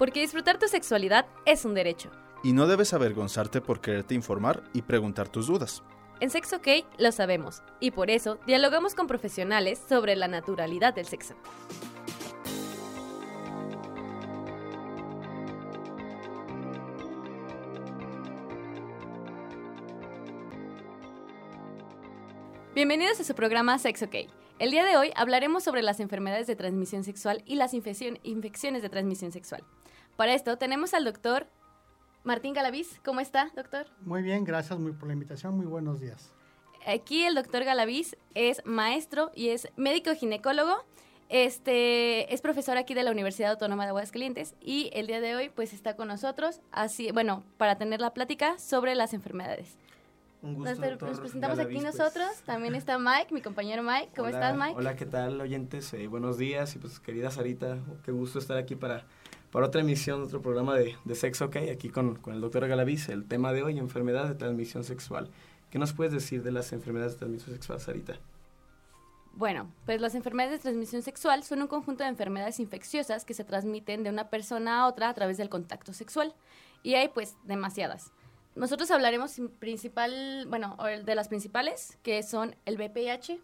Porque disfrutar tu sexualidad es un derecho. Y no debes avergonzarte por quererte informar y preguntar tus dudas. En Sexo OK lo sabemos, y por eso dialogamos con profesionales sobre la naturalidad del sexo. Bienvenidos a su programa Sex OK. El día de hoy hablaremos sobre las enfermedades de transmisión sexual y las infecciones de transmisión sexual. Para esto tenemos al doctor Martín Galaviz. ¿Cómo está, doctor? Muy bien, gracias muy por la invitación. Muy buenos días. Aquí el doctor Galaviz es maestro y es médico ginecólogo. Este es profesor aquí de la Universidad Autónoma de Aguascalientes y el día de hoy pues está con nosotros así, bueno, para tener la plática sobre las enfermedades. Un gusto, nos, nos presentamos aquí pues. nosotros. También está Mike, mi compañero Mike. ¿Cómo estás, Mike? Hola, ¿qué tal, oyentes? Eh, buenos días. Y pues, querida Sarita, qué gusto estar aquí para, para otra emisión, otro programa de, de Sexo OK, aquí con, con el doctor Galaviz. El tema de hoy, enfermedad de transmisión sexual. ¿Qué nos puedes decir de las enfermedades de transmisión sexual, Sarita? Bueno, pues las enfermedades de transmisión sexual son un conjunto de enfermedades infecciosas que se transmiten de una persona a otra a través del contacto sexual. Y hay pues demasiadas. Nosotros hablaremos principal, bueno, de las principales, que son el VPH.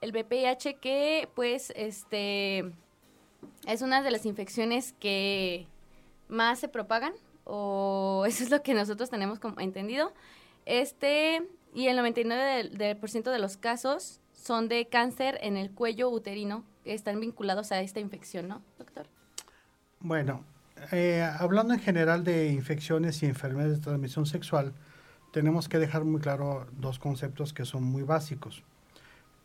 El VPH que, pues, este, es una de las infecciones que más se propagan, o eso es lo que nosotros tenemos como entendido. Este, y el 99% de, de los casos son de cáncer en el cuello uterino, que están vinculados a esta infección, ¿no, doctor? Bueno, eh, hablando en general de infecciones y enfermedades de transmisión sexual, tenemos que dejar muy claro dos conceptos que son muy básicos.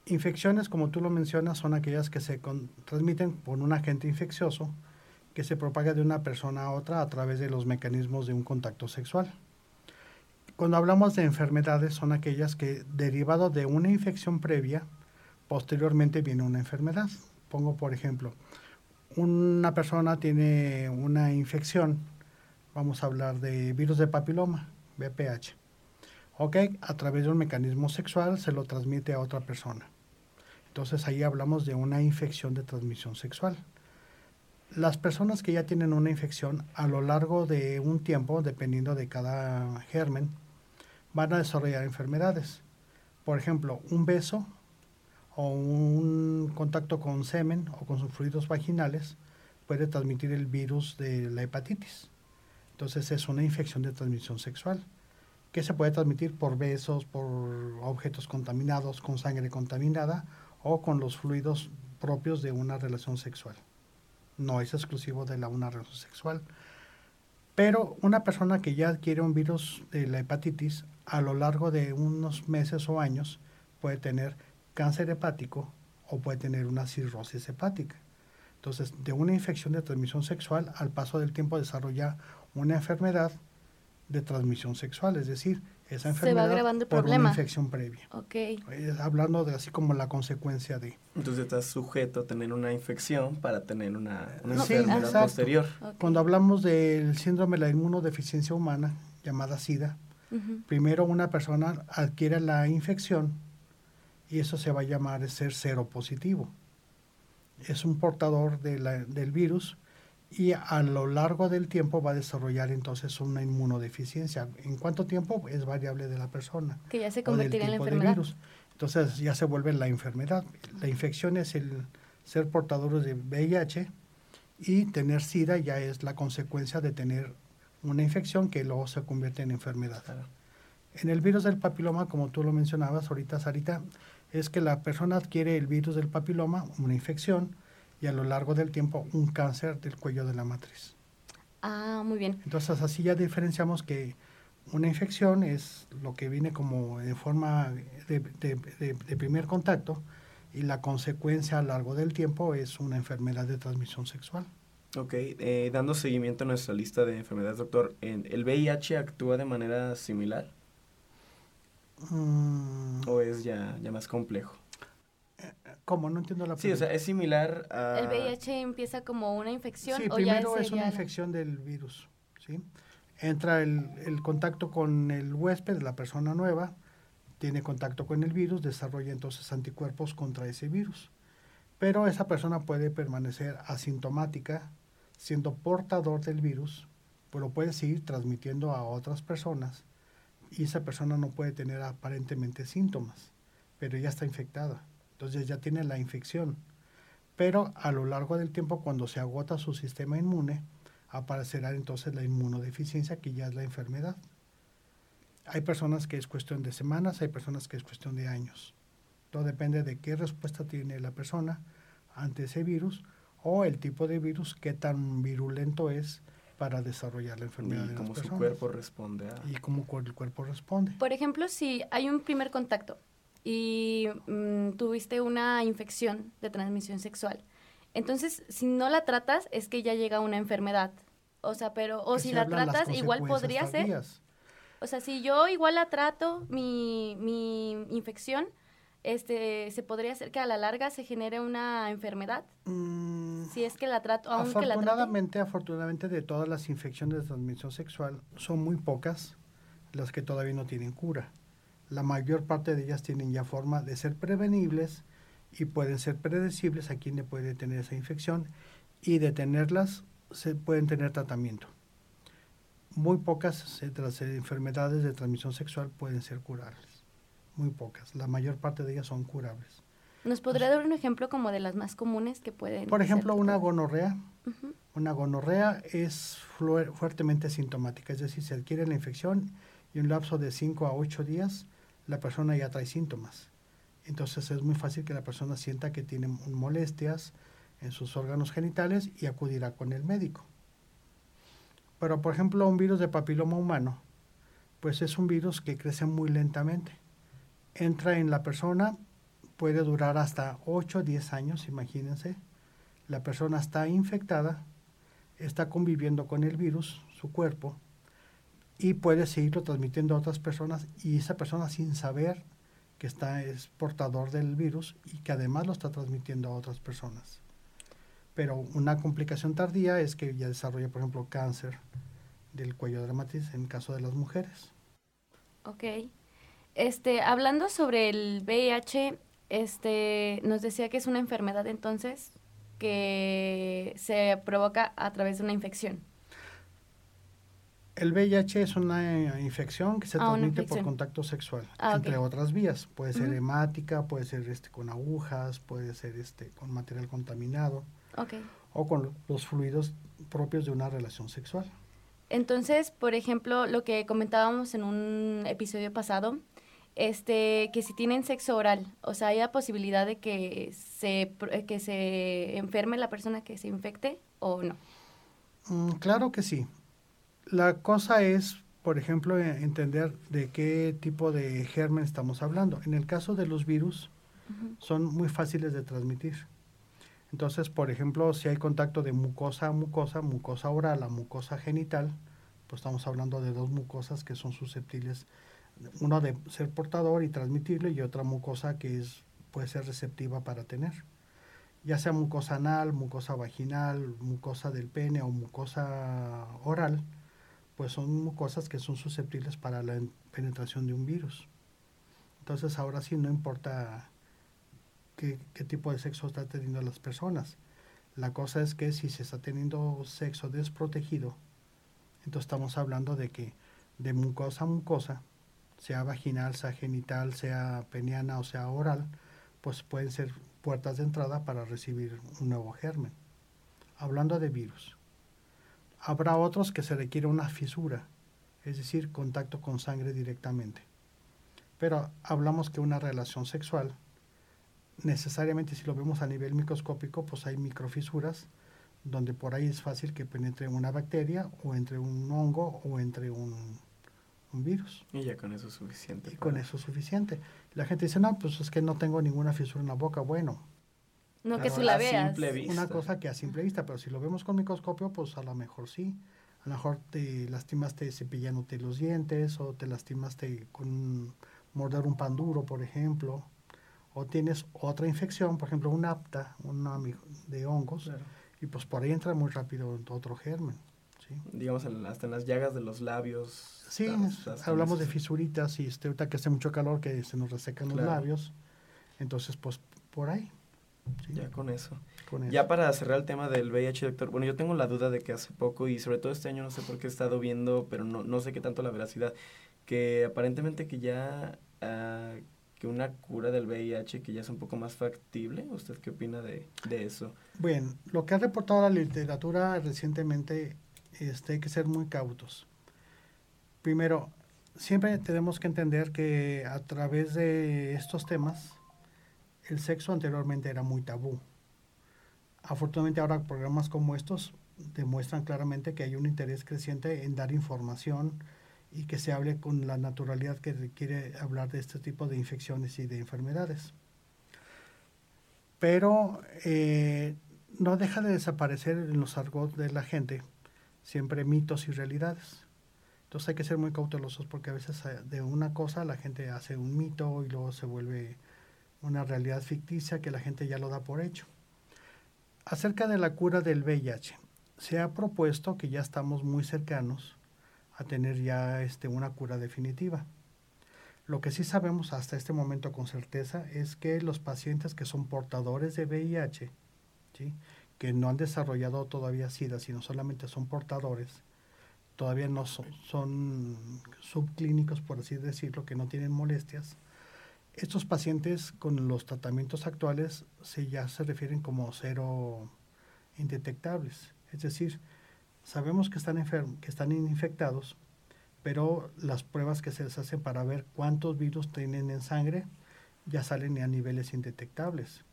Infecciones, como tú lo mencionas, son aquellas que se transmiten por un agente infeccioso que se propaga de una persona a otra a través de los mecanismos de un contacto sexual. Cuando hablamos de enfermedades, son aquellas que, derivado de una infección previa, posteriormente viene una enfermedad. Pongo, por ejemplo, una persona tiene una infección, vamos a hablar de virus de papiloma, VPH. Ok, a través de un mecanismo sexual se lo transmite a otra persona. Entonces ahí hablamos de una infección de transmisión sexual. Las personas que ya tienen una infección a lo largo de un tiempo, dependiendo de cada germen, van a desarrollar enfermedades. Por ejemplo, un beso o un contacto con semen o con sus fluidos vaginales puede transmitir el virus de la hepatitis. Entonces es una infección de transmisión sexual que se puede transmitir por besos, por objetos contaminados, con sangre contaminada o con los fluidos propios de una relación sexual. No es exclusivo de la una relación sexual. Pero una persona que ya adquiere un virus de la hepatitis a lo largo de unos meses o años puede tener cáncer hepático o puede tener una cirrosis hepática. Entonces, de una infección de transmisión sexual, al paso del tiempo desarrolla una enfermedad de transmisión sexual, es decir, esa enfermedad por una infección previa. Okay. Hablando de así como la consecuencia de. Entonces estás sujeto a tener una infección para tener una, enfermedad posterior. Cuando hablamos del síndrome de la inmunodeficiencia humana, llamada SIDA, primero una persona adquiere la infección y eso se va a llamar ser cero positivo. Es un portador del virus y a lo largo del tiempo va a desarrollar entonces una inmunodeficiencia. ¿En cuánto tiempo? Es variable de la persona. Que ya se convertirá en la enfermedad. Virus. Entonces ya se vuelve la enfermedad. La infección es el ser portador de VIH y tener SIDA ya es la consecuencia de tener una infección que luego se convierte en enfermedad. En el virus del papiloma, como tú lo mencionabas ahorita, Sarita, es que la persona adquiere el virus del papiloma, una infección, y a lo largo del tiempo un cáncer del cuello de la matriz. Ah, muy bien. Entonces así ya diferenciamos que una infección es lo que viene como en forma de, de, primer contacto y la consecuencia a lo largo del tiempo es una enfermedad de transmisión sexual. Ok, eh, dando seguimiento a nuestra lista de enfermedades, doctor, ¿el VIH actúa de manera similar? Mm. ¿O es ya, ya más complejo? ¿Cómo? No entiendo la pregunta. Sí, o sea, es similar a... ¿El VIH empieza como una infección sí, primero es, una infección del virus, ¿sí? Entra el, el, contacto con el huésped, la persona nueva, tiene contacto con el virus, desarrolla entonces anticuerpos contra ese virus. Pero esa persona puede permanecer asintomática siendo portador del virus, lo puede seguir transmitiendo a otras personas y esa persona no puede tener aparentemente síntomas, pero ya está infectada. Entonces ya tiene la infección. Pero a lo largo del tiempo, cuando se agota su sistema inmune, aparecerá entonces la inmunodeficiencia, que ya es la enfermedad. Hay personas que es cuestión de semanas, hay personas que es cuestión de años. Todo depende de qué respuesta tiene la persona ante ese virus o el tipo de virus, qué tan virulento es para desarrollar la enfermedad. Y cómo su cuerpo responde. A... Y cómo el cuerpo responde. Por ejemplo, si hay un primer contacto y mm, tuviste una infección de transmisión sexual, entonces si no la tratas es que ya llega una enfermedad. O sea, pero, o si la tratas, igual podría ser. O sea, si yo igual la trato, mi, mi infección, este, se podría hacer que a la larga se genere una enfermedad. Mm, si es que la trato, aunque afortunadamente, afortunadamente de todas las infecciones de transmisión sexual son muy pocas las que todavía no tienen cura. La mayor parte de ellas tienen ya forma de ser prevenibles y pueden ser predecibles a quien le puede tener esa infección y de tenerlas se pueden tener tratamiento. Muy pocas de las enfermedades de transmisión sexual pueden ser curables muy pocas. La mayor parte de ellas son curables. ¿Nos podría dar un ejemplo como de las más comunes que pueden? Por ejemplo, una gonorrea. Una gonorrea es fuertemente sintomática, es decir, se adquiere la infección y un lapso de 5 a 8 días la persona ya trae síntomas. Entonces es muy fácil que la persona sienta que tiene molestias en sus órganos genitales y acudirá con el médico. Pero por ejemplo, un virus de papiloma humano, pues es un virus que crece muy lentamente entra en la persona, puede durar hasta 8 o 10 años, imagínense. La persona está infectada, está conviviendo con el virus, su cuerpo, y puede seguirlo transmitiendo a otras personas y esa persona sin saber que está es portador del virus y que además lo está transmitiendo a otras personas. Pero una complicación tardía es que ya desarrolla, por ejemplo, cáncer del cuello de matriz en caso de las mujeres. Ok. Este, hablando sobre el VIH, este, nos decía que es una enfermedad entonces que se provoca a través de una infección. El VIH es una infección que se ah, transmite por contacto sexual, ah, entre otras vías. Puede ser hemática, puede ser este con agujas, puede ser este con material contaminado, o con los fluidos propios de una relación sexual. Entonces, por ejemplo, lo que comentábamos en un episodio pasado, este, que si tienen sexo oral, o sea, ¿hay la posibilidad de que se, que se enferme la persona que se infecte o no? Mm, claro que sí. La cosa es, por ejemplo, e, entender de qué tipo de germen estamos hablando. En el caso de los virus, son muy fáciles de transmitir. Entonces, por ejemplo, si hay contacto de mucosa a mucosa, mucosa oral a mucosa genital, pues estamos hablando de dos mucosas que son susceptibles una de ser portador y transmitirlo y otra mucosa que es, puede ser receptiva para tener. Ya sea mucosa anal, mucosa vaginal, mucosa del pene o mucosa oral, pues son mucosas que son susceptibles para la penetración de un virus. Entonces ahora sí no importa qué, qué tipo de sexo está teniendo las personas. La cosa es que si se está teniendo sexo desprotegido, entonces estamos hablando de que de mucosa a mucosa, sea vaginal, sea genital, sea peniana o sea oral, pues pueden ser puertas de entrada para recibir un nuevo germen. Hablando de virus, habrá otros que se requiere una fisura, es decir, contacto con sangre directamente. Pero hablamos que una relación sexual, necesariamente si lo vemos a nivel microscópico, pues hay microfisuras donde por ahí es fácil que penetre una bacteria o entre un hongo o entre un un virus. Y ya con eso es suficiente. Y con eso es suficiente. La gente dice, no, pues es que no tengo ninguna fisura en la boca. Bueno. No que tú la veas. Una cosa que a simple vista, pero si lo vemos con microscopio, pues a lo mejor sí. A lo mejor te lastimaste cepillándote los dientes o te lastimaste con morder un pan duro, por ejemplo. O tienes otra infección, por ejemplo, un apta, una de hongos, y pues por ahí entra muy rápido otro germen. Digamos, hasta en las llagas de los labios. Sí, hablamos de fisuritas y este, ahorita que hace mucho calor que se nos resecan los labios. Entonces, pues por ahí. Ya con eso. Ya para cerrar el tema del VIH, doctor, bueno, yo tengo la duda de que hace poco y sobre todo este año no sé por qué he estado viendo, pero no, no sé qué tanto la veracidad, que aparentemente que ya, uh, que una cura del VIH que ya es un poco más factible, ¿usted qué opina de, de eso? Bien, lo que ha reportado la literatura recientemente, este, hay que ser muy cautos. Primero, siempre tenemos que entender que a través de estos temas, el sexo anteriormente era muy tabú. Afortunadamente ahora programas como estos demuestran claramente que hay un interés creciente en dar información y que se hable con la naturalidad que requiere hablar de este tipo de infecciones y de enfermedades. Pero eh, no deja de desaparecer en los argot de la gente siempre mitos y realidades. Entonces hay que ser muy cautelosos porque a veces eh, de una cosa la gente hace un mito y luego se vuelve una realidad ficticia que la gente ya lo da por hecho. Acerca de la cura del VIH, se ha propuesto que ya estamos muy cercanos a tener ya este, una cura definitiva. Lo que sí sabemos hasta este momento con certeza es que los pacientes que son portadores de VIH, que no han desarrollado todavía SIDA, sino solamente son portadores, todavía no son, son subclínicos, por así decirlo, que no tienen molestias, estos pacientes con los tratamientos actuales se ya se refieren como cero indetectables. Es decir, sabemos que están, enfermos, que están infectados, pero las pruebas que se les hacen para ver cuántos virus tienen en sangre ya salen a niveles indetectables.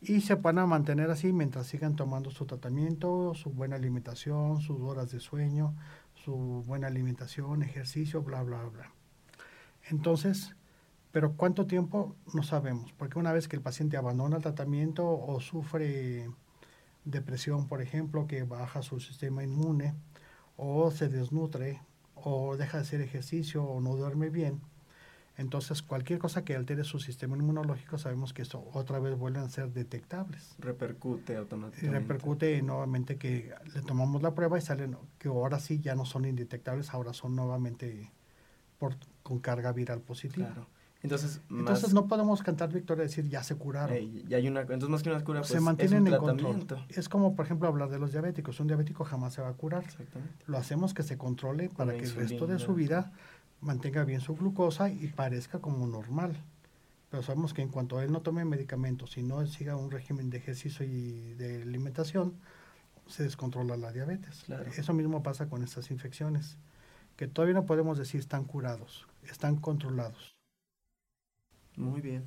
Y se van a mantener así mientras sigan tomando su tratamiento, su buena alimentación, sus horas de sueño, su buena alimentación, ejercicio, bla, bla, bla. Entonces, pero cuánto tiempo no sabemos, porque una vez que el paciente abandona el tratamiento o sufre depresión, por ejemplo, que baja su sistema inmune, o se desnutre, o deja de hacer ejercicio, o no duerme bien, entonces cualquier cosa que altere su sistema inmunológico sabemos que eso otra vez vuelven a ser detectables. Repercute automáticamente. Y repercute nuevamente que le tomamos la prueba y salen que ahora sí ya no son indetectables, ahora son nuevamente por, con carga viral positiva. Claro. Entonces, entonces no podemos cantar victoria y decir ya se curaron. hay una, entonces más que una cura, pues, se mantienen en control. Es como, por ejemplo, hablar de los diabéticos. Un diabético jamás se va a curar. Lo hacemos que se controle para que el resto de su vida mantenga bien su glucosa y parezca como normal. Pero sabemos que en cuanto él no tome medicamentos y no siga un régimen de ejercicio y de alimentación, se descontrola la diabetes. Eso mismo pasa con estas infecciones, que todavía no podemos decir están curados, están controlados. Muy bien.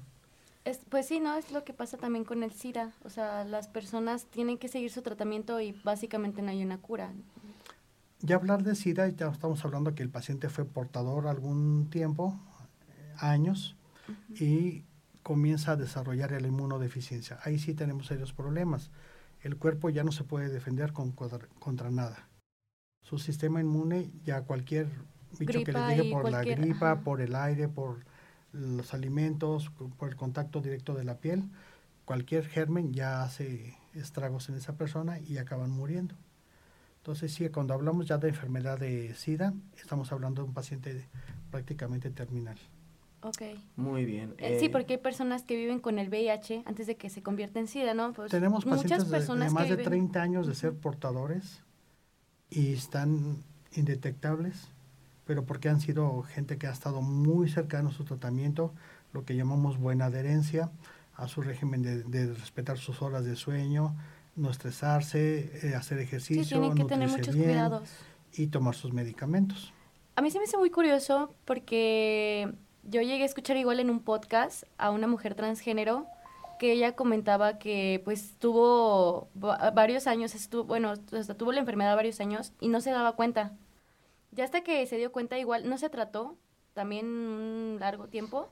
pues sí, ¿no? Es lo que pasa también con el SIDA. O sea, las personas tienen que seguir su tratamiento y básicamente no hay una cura. Ya hablar de SIDA, ya estamos hablando que el paciente fue portador algún tiempo, años, y comienza a desarrollar la inmunodeficiencia. Ahí sí tenemos serios problemas. El cuerpo ya no se puede defender con, contra nada. Su sistema inmune, ya cualquier bicho que le llegue por la gripa, por el aire, por los alimentos, por el contacto directo de la piel, cualquier germen ya hace estragos en esa persona y acaban muriendo. Entonces, sí, cuando hablamos ya de enfermedad de SIDA, estamos hablando de un paciente prácticamente terminal. Ok. Muy bien. Eh, sí, eh, porque hay personas que viven con el VIH antes de que se convierta en SIDA, ¿no? Pues tenemos pacientes muchas personas de, más de 30 años de ser portadores y están indetectables pero porque han sido gente que ha estado muy cercano a su tratamiento, lo que llamamos buena adherencia a su régimen de, respetar sus horas de sueño, no estresarse, eh, hacer ejercicio, sí, tienen que tener muchos cuidados y tomar sus medicamentos. A mí se me hace muy curioso porque yo llegué a escuchar igual en un podcast a una mujer transgénero que ella comentaba que pues tuvo varios años, estuvo, bueno, hasta tuvo la enfermedad varios años y no se daba cuenta ya hasta que se dio cuenta, igual no se trató, también un largo tiempo.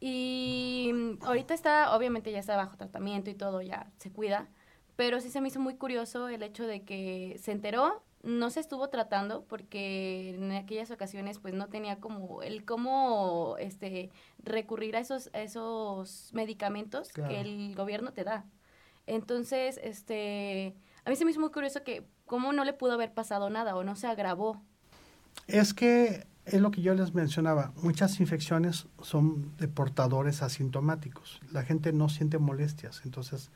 Y ahorita está, obviamente ya está bajo tratamiento y todo, ya se cuida. Pero sí se me hizo muy curioso el hecho de que se enteró, no se estuvo tratando porque en aquellas ocasiones pues no tenía como el cómo este recurrir a esos esos medicamentos que el gobierno te da. Entonces, este a mí se me hizo muy curioso que cómo no le pudo haber pasado nada o no se agravó es que es lo que yo les mencionaba, muchas infecciones son de portadores asintomáticos. La gente no siente molestias, entonces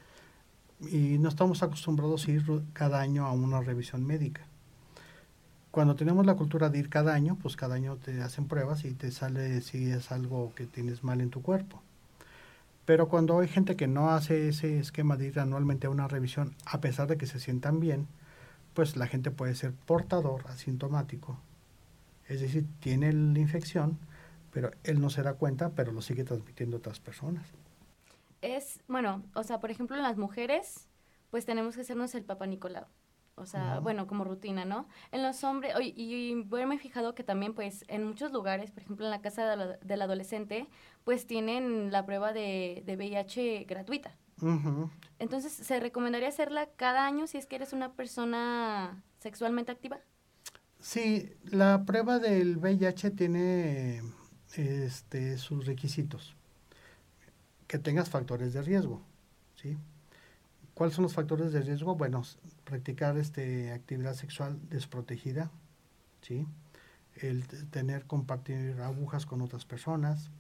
y no estamos acostumbrados a ir cada año a una revisión médica. Cuando tenemos la cultura de ir cada año, pues cada año te hacen pruebas y te sale si es algo que tienes mal en tu cuerpo. Pero cuando hay gente que no hace ese esquema de ir anualmente a una revisión, a pesar de que se sientan bien, pues la gente puede ser portador asintomático. Es decir, tiene la infección, pero él no se da cuenta, pero lo sigue transmitiendo a otras personas. Es, bueno, o sea, por ejemplo, en las mujeres, pues tenemos que hacernos el Papa Nicolau. O sea, bueno, como rutina, ¿no? En los hombres, y, y bueno, me he fijado que también, pues, en muchos lugares, por ejemplo, en la casa del adolescente, pues tienen la prueba de, de VIH gratuita. Entonces, ¿se recomendaría hacerla cada año si es que eres una persona sexualmente activa? Sí, la prueba del VIH tiene este, sus requisitos. Que tengas factores de riesgo, ¿sí? ¿Cuáles son los factores de riesgo? Bueno, practicar este, actividad sexual desprotegida, ¿sí? el tener, compartir agujas con otras personas,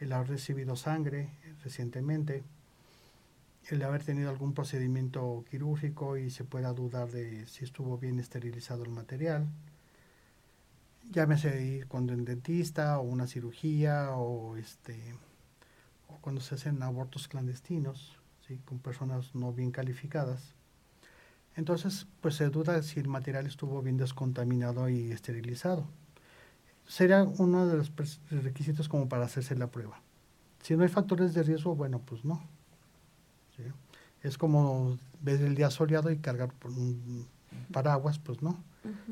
el haber recibido sangre recientemente, el haber tenido algún procedimiento quirúrgico y se pueda dudar de si estuvo bien esterilizado el material, llámese ir con un dentista o una cirugía o este o cuando se hacen abortos clandestinos, ¿sí? con personas no bien calificadas. Entonces, pues se duda si el material estuvo bien descontaminado y esterilizado. Sería uno de los requisitos como para hacerse la prueba. Si no hay factores de riesgo, bueno, pues no. Es como ver el día soleado y cargar por un paraguas, pues no.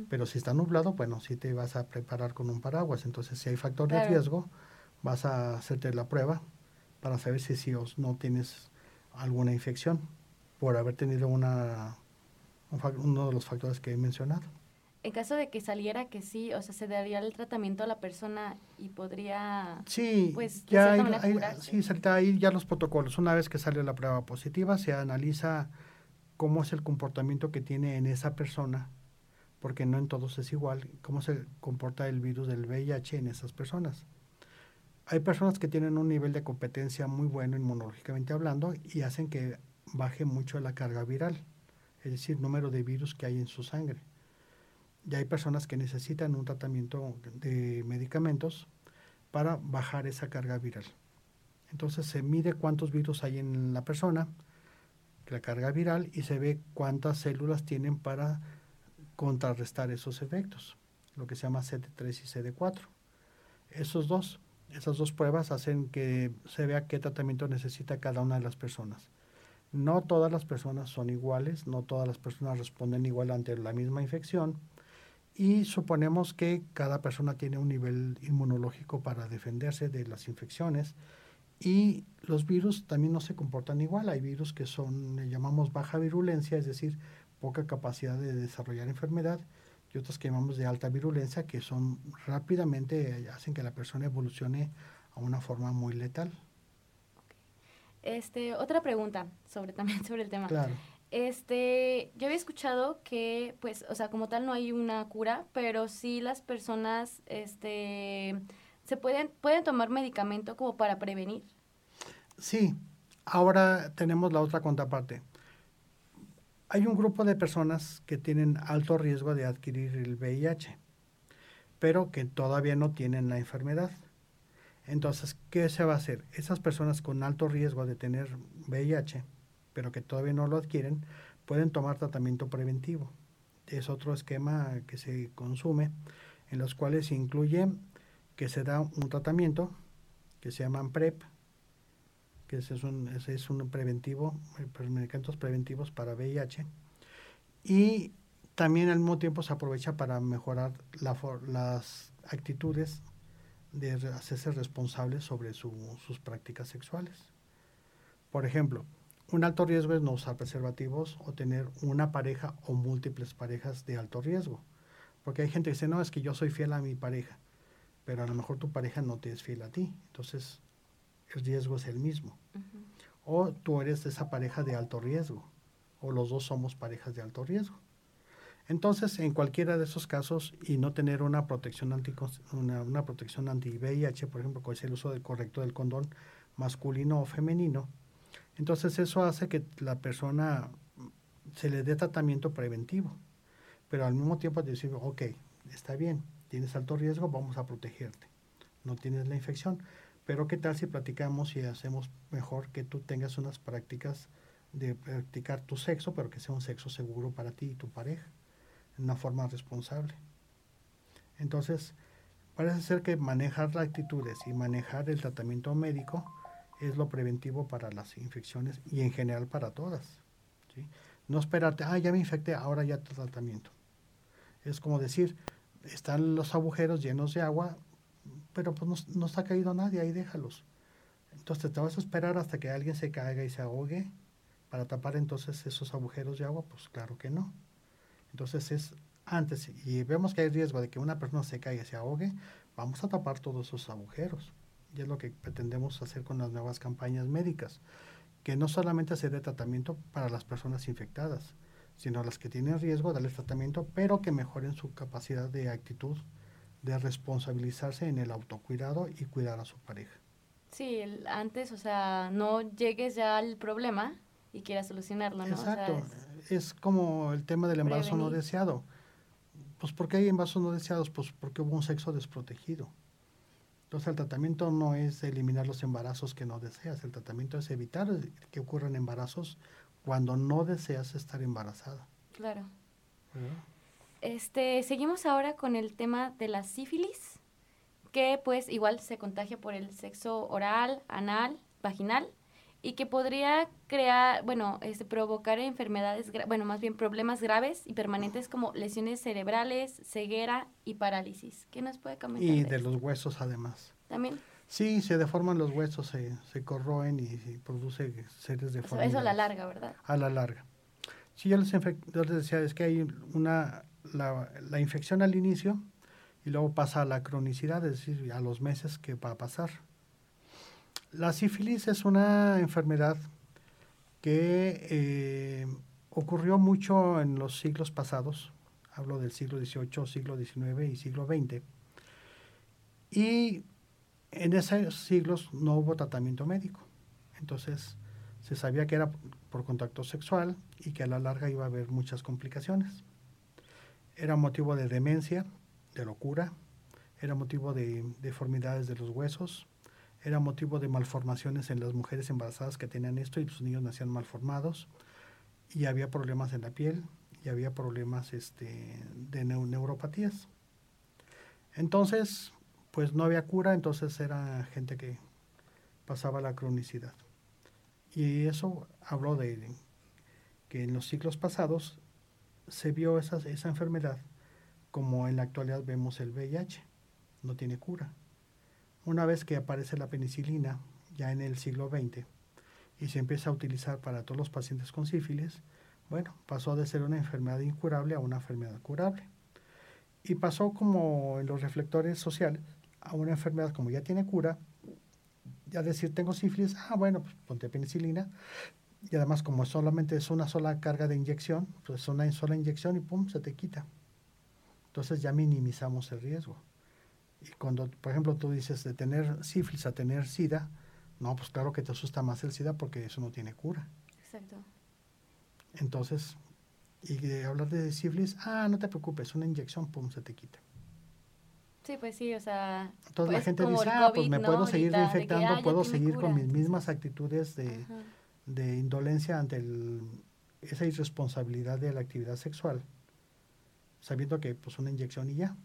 Pero si está nublado, bueno, sí te vas a preparar con un paraguas. Entonces, si hay factor de riesgo, vas a hacerte la prueba para saber si sí o no tienes alguna infección por haber tenido una, uno de los factores que he mencionado. En caso de que saliera que sí, o sea, se daría el tratamiento a la persona y podría, sí, pues, ya hay, sí, ahí ya los protocolos. Una vez que sale la prueba positiva, se analiza cómo es el comportamiento que tiene en esa persona, porque no en todos es igual, cómo se comporta el virus del VIH en esas personas. Hay personas que tienen un nivel de competencia muy bueno inmunológicamente hablando y hacen que baje mucho la carga viral, es decir, número de virus que hay en su sangre. Y hay personas que necesitan un tratamiento de medicamentos para bajar esa carga viral. Entonces se mide cuántos virus hay en la persona, la carga viral, y se ve cuántas células tienen para contrarrestar esos efectos, lo que se llama CD3 y CD4. Esos dos esas dos pruebas hacen que se vea qué tratamiento necesita cada una de las personas. No todas las personas son iguales, no todas las personas responden igual ante la misma infección y suponemos que cada persona tiene un nivel inmunológico para defenderse de las infecciones y los virus también no se comportan igual. Hay virus que son, le llamamos baja virulencia, es decir, poca capacidad de desarrollar enfermedad y otros que llamamos de alta virulencia, que son rápidamente, hacen que la persona evolucione a una forma muy letal. Este, otra pregunta sobre también sobre el tema. Claro. Este, yo había escuchado que, pues, o sea, como tal no hay una cura, pero sí las personas, este, se pueden, pueden tomar medicamento como para prevenir. Sí. Ahora tenemos la otra contraparte hay un grupo de personas que tienen alto riesgo de adquirir el VIH, pero que todavía no tienen la enfermedad. Entonces, ¿qué se va a hacer? Esas personas con alto riesgo de tener VIH, pero que todavía no lo adquieren, pueden tomar tratamiento preventivo. Es otro esquema que se consume, en los cuales incluye que se da un tratamiento que se llaman PrEP, que ese es un, es un preventivo, eh, medicamentos preventivos para VIH. Y también al mismo tiempo se aprovecha para mejorar las actitudes de hacerse responsables sobre sus prácticas sexuales. Por ejemplo, un alto riesgo es no usar preservativos o tener una pareja o múltiples parejas de alto riesgo. Porque hay gente que dice, no, es que yo soy fiel a mi pareja, pero a lo mejor tu pareja no te es fiel a ti. Entonces, el riesgo es el mismo. O tú eres esa pareja de alto riesgo, o los dos somos parejas de alto riesgo. Entonces, en cualquiera de esos casos y no tener una protección anti una, una protección anti VIH, por ejemplo, con el uso del correcto del condón masculino o femenino, Entonces eso hace que la persona se le dé tratamiento preventivo, pero al mismo tiempo decir, ok, está bien, tienes alto riesgo, vamos a protegerte, no tienes la infección, pero qué tal si platicamos y hacemos mejor que tú tengas unas prácticas de practicar tu sexo, pero que sea un sexo seguro para ti y tu pareja, en una forma responsable. Entonces, parece ser que manejar las actitudes y manejar el tratamiento médico es lo preventivo para las infecciones y en general para todas. No esperarte, ah, ya me infecté, ahora ya tratamiento. Es como decir, están los agujeros llenos de agua, pero pues no, no está caído nadie, ahí déjalos. Entonces te vas a esperar hasta que alguien se caiga y se ahogue para tapar entonces esos agujeros de agua, pues claro que no. Entonces es antes, y vemos que hay riesgo de que una persona se caiga y se ahogue, vamos a tapar todos esos agujeros. Y es lo que pretendemos hacer con las nuevas campañas médicas, que no solamente se dé tratamiento para las personas infectadas, sino las que tienen riesgo, darles tratamiento, pero que mejoren su capacidad de actitud, de responsabilizarse en el autocuidado y cuidar a su pareja. Sí, antes, o sea, no llegues ya al problema, y quiera solucionarlo, ¿no? Exacto. es, como el tema del embarazo no deseado. Pues ¿por qué hay embarazos no deseados? Pues porque hubo un sexo desprotegido. Entonces el tratamiento no es eliminar los embarazos que no deseas, el tratamiento es evitar que ocurran embarazos cuando no deseas estar embarazada. Claro. Este, seguimos ahora con el tema de la sífilis, que pues igual se contagia por el sexo oral, anal, vaginal y que podría crear, bueno, este, provocar enfermedades, bueno, más bien problemas graves y permanentes como lesiones cerebrales, ceguera y parálisis. ¿Qué nos puede comentar? Y de, los huesos además. ¿También? Sí, se deforman los huesos, se, se corroen y, produce seres de Eso a la larga, ¿verdad? A la larga. Sí, yo les, yo les decía, es que hay una, la, la infección al inicio y luego pasa a la cronicidad, es decir, a los meses que va a pasar. La sífilis es una enfermedad que eh, ocurrió mucho en los siglos pasados, hablo del siglo XVIII, siglo XIX y siglo XX, y en esos siglos no hubo tratamiento médico. Entonces se sabía que era por contacto sexual y que a la larga iba a haber muchas complicaciones. Era motivo de demencia, de locura, era motivo de deformidades de los huesos, era motivo de malformaciones en las mujeres embarazadas que tenían esto y sus niños nacían malformados y había problemas en la piel y había problemas este, de neuropatías. Entonces, pues no había cura, entonces era gente que pasaba la cronicidad. Y eso habló de que en los siglos pasados se vio esa, esa enfermedad como en la actualidad vemos el VIH, no tiene cura. Una vez que aparece la penicilina, ya en el siglo XX, y se empieza a utilizar para todos los pacientes con sífilis, bueno, pasó de ser una enfermedad incurable a una enfermedad curable. Y pasó como en los reflectores sociales a una enfermedad como ya tiene cura, ya decir tengo sífilis, ah bueno, pues ponte penicilina, y además como solamente es una sola carga de inyección, pues es una sola inyección y pum, se te quita. Entonces ya minimizamos el riesgo. Y cuando, por ejemplo, tú dices de tener sífilis a tener sida, no, pues claro que te asusta más el sida porque eso no tiene cura. Exacto. Entonces, y de hablar de sífilis, ah, no te preocupes, una inyección, pum, se te quita. Sí, pues sí, o sea. Entonces la pues gente dice, ah, pues me puedo seguir infectando, ah, puedo seguir con mis mismas actitudes de, de indolencia ante el, esa irresponsabilidad de la actividad sexual, sabiendo que pues una inyección y ya.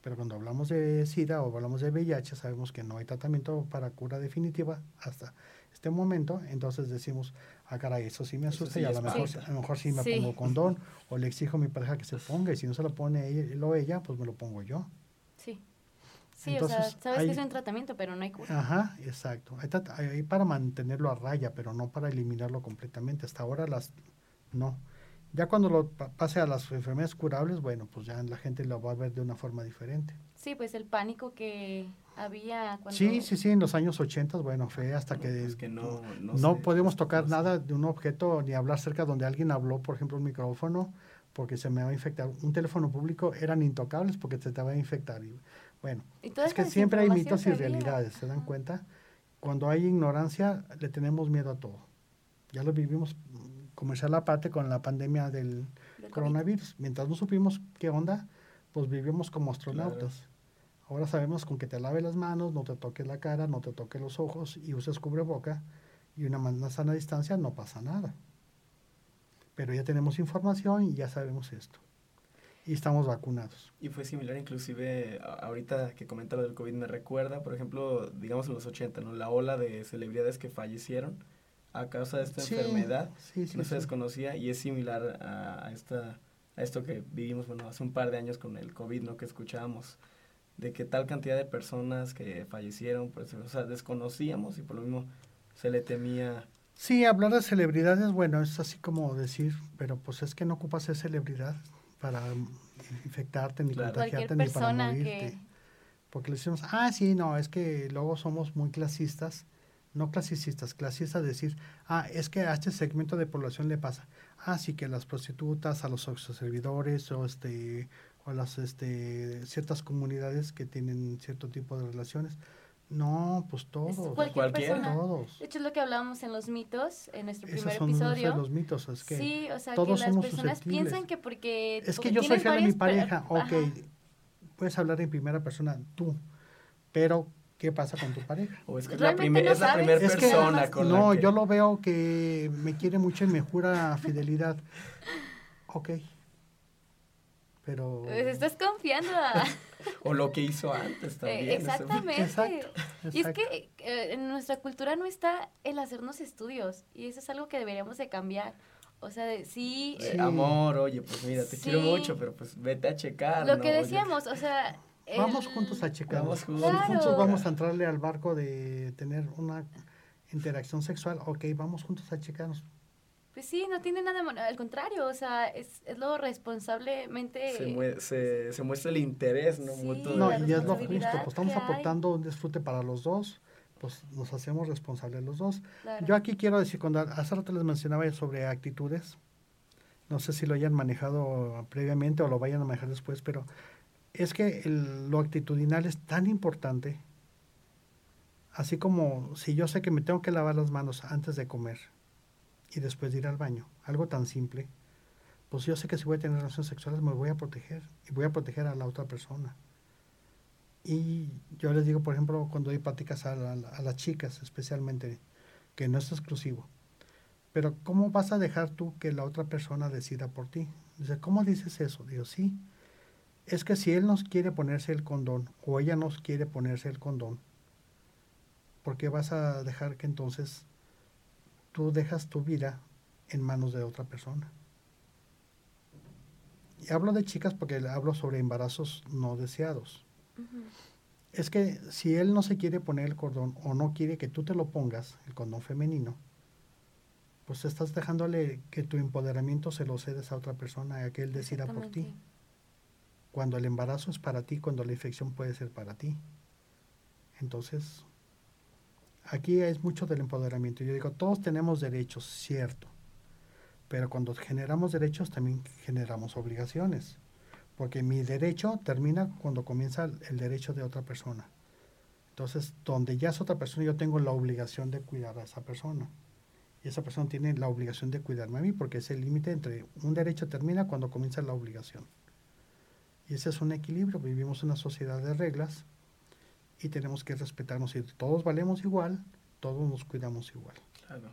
Pero cuando hablamos de SIDA o hablamos de VIH, sabemos que no hay tratamiento para cura definitiva hasta este momento. Entonces decimos, ah, caray, eso sí me asusta y a lo, mejor, a lo mejor sí me pongo condón o le exijo a mi pareja que se ponga y si no se lo pone él o ella, pues me lo pongo yo. Sí. O sea, sabes que es un tratamiento, pero no hay cura. Ajá, exacto. Hay, hay, para mantenerlo a raya, pero no para eliminarlo completamente. Hasta ahora las no. Ya cuando lo pase a las enfermedades curables, bueno, pues ya la gente lo va a ver de una forma diferente. Sí, pues el pánico que había cuando... Sí, sí, sí, en los años 80, bueno, fue hasta que, que no, no, podemos tocar nada de un objeto ni hablar cerca donde alguien habló, por ejemplo, un micrófono, porque se me va a infectar. Un teléfono público eran intocables porque se te va a infectar. Y, bueno, es que siempre hay mitos y realidades, ¿se dan cuenta? Cuando hay ignorancia, le tenemos miedo a todo. Ya lo vivimos mm, comercial aparte con la pandemia del Del coronavirus. Mientras no supimos qué onda, pues vivimos como astronautas. Ahora sabemos con que te laves las manos, no te toques la cara, no te toques los ojos y uses cubreboca y una, una sana distancia, no pasa nada. Pero ya tenemos información y ya sabemos esto. Y estamos vacunados. Y fue similar inclusive, ahorita que comenta lo del COVID, me recuerda, por ejemplo, digamos en los 80, ¿no? La ola de celebridades que fallecieron a causa de esta Sí, enfermedad sí, que sí, no se desconocía y es similar a, a esta, a esto que vivimos, bueno, hace un par de años con el COVID, ¿no? Que escuchábamos de que tal cantidad de personas que fallecieron, pues, o sea, desconocíamos y por lo mismo se le temía Sí, hablar de celebridades, bueno, es así como decir, pero pues es que no ocupas ser celebridad para infectarte, ni Claro. contagiarte, ni para morirte. que... Porque le decimos, ah, sí, no, es que luego somos muy clasistas, no clasicistas, clasistas decir, ah, es que a este segmento de población le pasa, ah, sí, que las prostitutas, a los servidores o este o las este ciertas comunidades que tienen cierto tipo de relaciones. No, pues todos, cualquier Cualquiera. persona. todos. De hecho, es lo que hablábamos en los mitos, en nuestro Esos primer son unos de episodio. los mitos, es que sí, o sea, que todos las somos personas piensan que porque... Es porque que yo soy fiel a mi pareja, ok, Ajá. puedes hablar en primera persona tú, pero ¿qué pasa con tu pareja? o es que es la, primer- no es la primera Es que- persona con no, la que... yo lo veo que me quiere mucho y me jura fidelidad. Ok. Pero... Pues estás confiando a... O lo que hizo antes Eh, también. ese- exactamente. Exacto, Y es exacto. que eh, en nuestra cultura no está el hacernos estudios y eso es algo que deberíamos de cambiar. O sea, de- sí, Sí. amor, oye, pues mira, te quiero Sí. mucho, pero pues vete a checar. lo ¿no? que Oye, decíamos, o sea... el- Vamos juntos a checar. Vamos Juntos, juntos. juntos Claro. vamos a entrarle al barco de tener una interacción sexual. Ok, vamos juntos a checarnos. Pues sí, no tiene nada de malo, al contrario, o sea, es, es lo responsablemente... se, mue- se, se muestra el interés, ¿no? Sí, Mutuo No, y es lo justo, pues estamos hay. aportando un disfrute para los dos, pues nos hacemos responsables los dos. Claro. Yo aquí quiero decir, cuando hace rato les mencionaba sobre actitudes, no sé si lo hayan manejado previamente o lo vayan a manejar después, pero es que el- lo actitudinal es tan importante, así como si yo sé que me tengo que lavar las manos antes de comer y después de ir al baño, algo tan simple, pues yo sé que si voy a tener relaciones sexuales me voy a proteger y voy a proteger a la otra persona. Y yo les digo, por ejemplo, cuando doy pláticas a, a las chicas especialmente, que no es exclusivo, pero ¿cómo vas a dejar tú que la otra persona decida por ti? Dice, ¿cómo dices eso? Digo, sí, es que si él nos quiere ponerse el condón o ella nos quiere ponerse el condón, ¿por qué vas a dejar que entonces tú dejas tu vida en manos de otra persona? Y hablo de chicas porque hablo sobre embarazos no deseados. Es que si él no se quiere poner el cordón o no quiere que tú te lo pongas, el condón femenino, pues estás dejándole que tu empoderamiento se lo cedes a otra persona, a que él decida por ti. Cuando el embarazo es para ti, cuando la infección puede ser para ti. Entonces, aquí es mucho del empoderamiento. Yo digo, todos tenemos derechos, cierto. Pero cuando generamos derechos también generamos obligaciones. Porque mi derecho termina cuando comienza el derecho de otra persona. Entonces, donde ya es otra persona, yo tengo la obligación de cuidar a esa persona. Y esa persona tiene la obligación de cuidarme a mí, porque es el límite entre un derecho termina cuando comienza la obligación. Y ese es un equilibrio. Vivimos una sociedad de reglas y tenemos que respetarnos. Y todos valemos igual, todos nos cuidamos igual. Claro.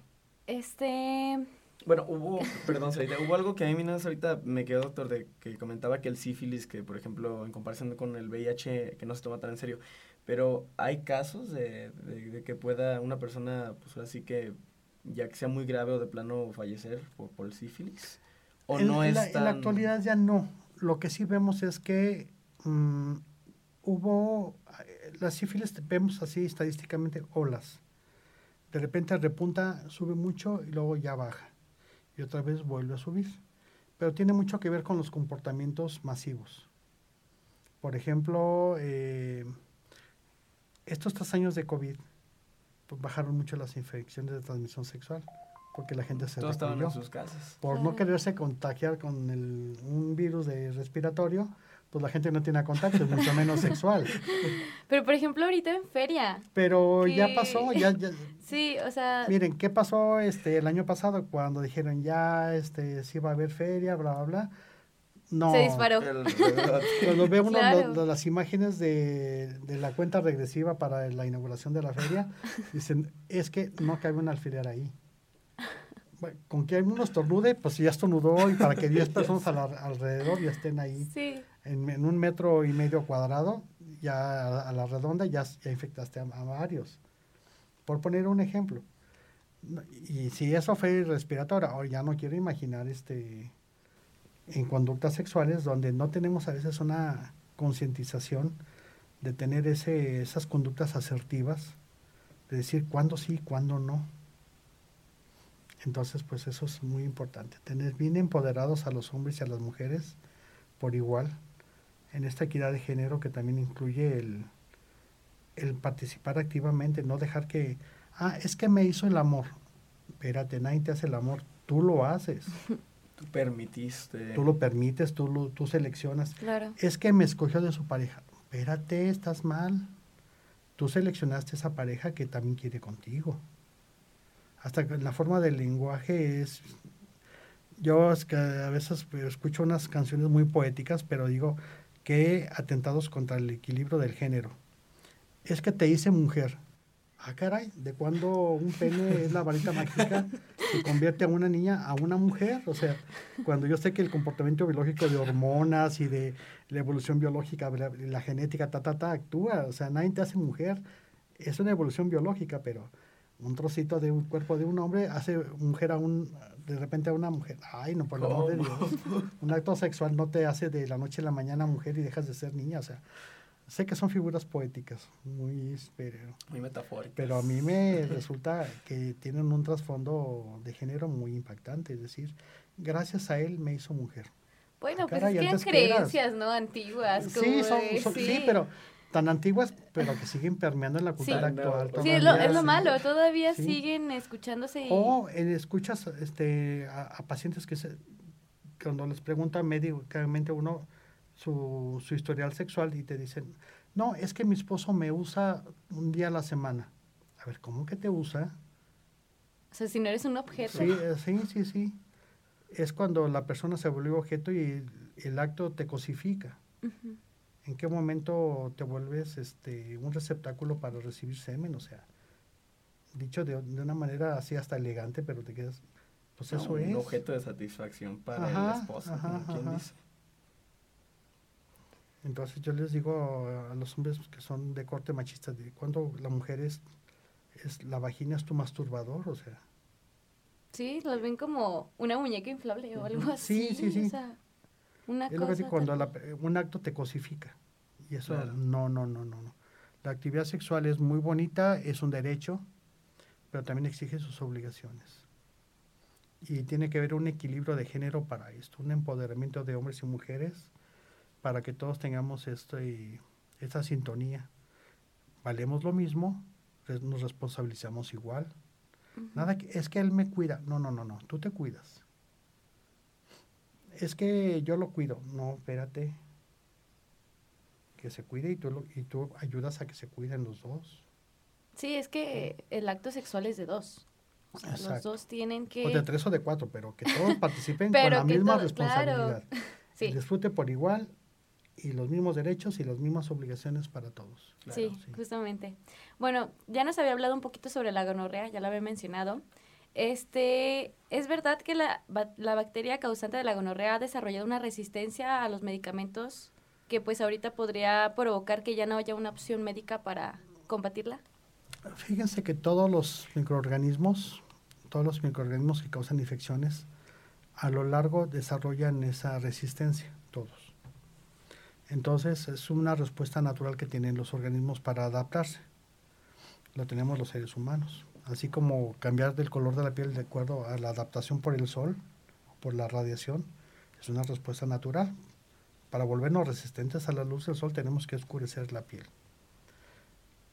Este... Bueno, hubo, perdón, Sarita, hubo algo que a mí no sé, ahorita me quedó, doctor, de que comentaba que el sífilis, que por ejemplo, en comparación con el VIH, que no se toma tan en serio, pero hay casos de, de- de que pueda una persona, pues ahora sí que, ya que sea muy grave o de plano fallecer por, por el sífilis, o en, no es la, en tan... la actualidad ya no. Lo que sí vemos es que mm, hubo, las sífilis vemos así estadísticamente olas. De repente repunta, sube mucho y luego ya baja. Y otra vez vuelve a subir. Pero tiene mucho que ver con los comportamientos masivos. Por ejemplo, eh, estos tres años de COVID pues, bajaron mucho las infecciones de transmisión sexual porque la gente se Todos estaban en sus casas. por no quererse contagiar con el- un virus de respiratorio, pues la gente no tiene contacto, mucho menos sexual. Pero por ejemplo, ahorita en feria. Pero ya pasó, ya, ya. Sí, o sea. Miren, ¿qué pasó este el año pasado cuando dijeron ya este sí va a haber feria, bla bla bla? No. Se disparó. Cuando vemos las imágenes de, de, la cuenta regresiva para la inauguración de la feria, dicen, es que no cabe un alfiler ahí. con que uno estornude, pues ya estornudó y para que 10 personas alrededor ya estén ahí en, un metro y medio cuadrado, ya a, la redonda ya, infectaste a, varios. Por poner un ejemplo. Y si eso fue respiratorio, ahora ya no quiero imaginar este en conductas sexuales donde no tenemos a veces una concientización de tener ese, esas conductas asertivas, de decir cuándo sí, cuándo no. Entonces, pues eso es muy importante, tener bien empoderados a los hombres y a las mujeres por igual en esta equidad de género que también incluye el, el participar activamente, no dejar que, ah, es que me hizo el amor. Espérate, nadie te hace el amor, tú lo haces. Tú permitiste. Tú lo permites, tú, lo, tú seleccionas. Claro. Es que me escogió de su pareja. Espérate, estás mal. Tú seleccionaste esa pareja que también quiere contigo. Hasta la forma del lenguaje es... Yo es que a veces escucho unas canciones muy poéticas, pero digo que atentados contra el equilibrio del género. Es que te hice mujer. Ah, caray, ¿de cuándo un pene es la varita mágica que convierte a una niña a una mujer? O sea, cuando yo sé que el comportamiento biológico de hormonas y de la evolución biológica, la, genética, ta, ta, ta, actúa. O sea, nadie te hace mujer. Es una evolución biológica, pero un trocito de un cuerpo de un hombre hace mujer a un, de repente a una mujer. Ay, no, por el amor de Dios. Un acto sexual no te hace de la noche a la mañana mujer y dejas de ser niña. O sea, Sé que son figuras poéticas, muy, pero, muy metafóricas. Pero a mí me resulta que tienen un trasfondo de género muy impactante. Es decir, gracias a él me hizo mujer. Bueno, ah, pues es que creencias, ¿no? Antiguas. Sí, son, sí. pero tan antiguas, pero que siguen permeando en la cultura actual. sí, es lo, es lo, malo, todavía siguen escuchándose. O escuchas este, a, a, pacientes que se, cuando les pregunta médicamente uno su, su historial sexual y te dicen, no, es que mi esposo me usa un día a la semana. A ver, ¿cómo que te usa? O sea, si no eres un objeto. Sí, eh, sí, sí, sí. Es cuando la persona se vuelve objeto y el, acto te cosifica. ¿En qué momento te vuelves este, un receptáculo para recibir semen? O sea, dicho de, de una manera así hasta elegante, pero te quedas, pues eso es. Un objeto de satisfacción para el esposo, ¿quién dice? Entonces yo les digo a los hombres que son de corte machista, de cuando la mujer es, es, la vagina es tu masturbador, o sea. Sí, los ven como una muñeca inflable o algo así. Sí, sí, sí. O sea, una es lo que cuando un acto te cosifica. Y eso no, no, no, no, no. La actividad sexual es muy bonita, es un derecho, pero también exige sus obligaciones. Y tiene que haber un equilibrio de género para esto, un empoderamiento de hombres y mujeres para que todos tengamos esto y esta sintonía. Valemos lo mismo, nos responsabilizamos igual. Nada que, es que él me cuida. No, no, no, no, tú te cuidas. Es que yo lo cuido. No, espérate. Que se cuide y tú, y tú ayudas a que se cuiden los dos. Sí, es que el acto sexual es de dos. O sea, los dos tienen que... O de tres o de cuatro, pero que todos participen con la misma responsabilidad. Sí. disfrute por igual y los mismos derechos y las mismas obligaciones para todos. sí, justamente. Bueno, ya nos había hablado un poquito sobre la gonorrea, ya lo había mencionado. Este, ¿es verdad que la, la bacteria causante de la gonorrea ha desarrollado una resistencia a los medicamentos que pues ahorita podría provocar que ya no haya una opción médica para combatirla? Fíjense que todos los microorganismos, todos los microorganismos que causan infecciones, a lo largo desarrollan esa resistencia, todos. Entonces es una respuesta natural que tienen los organismos para adaptarse. Lo tenemos los seres humanos. Así como cambiar del color de la piel de acuerdo a la adaptación por el sol, por la radiación, es una respuesta natural. Para volvernos resistentes a la luz del sol tenemos que oscurecer la piel.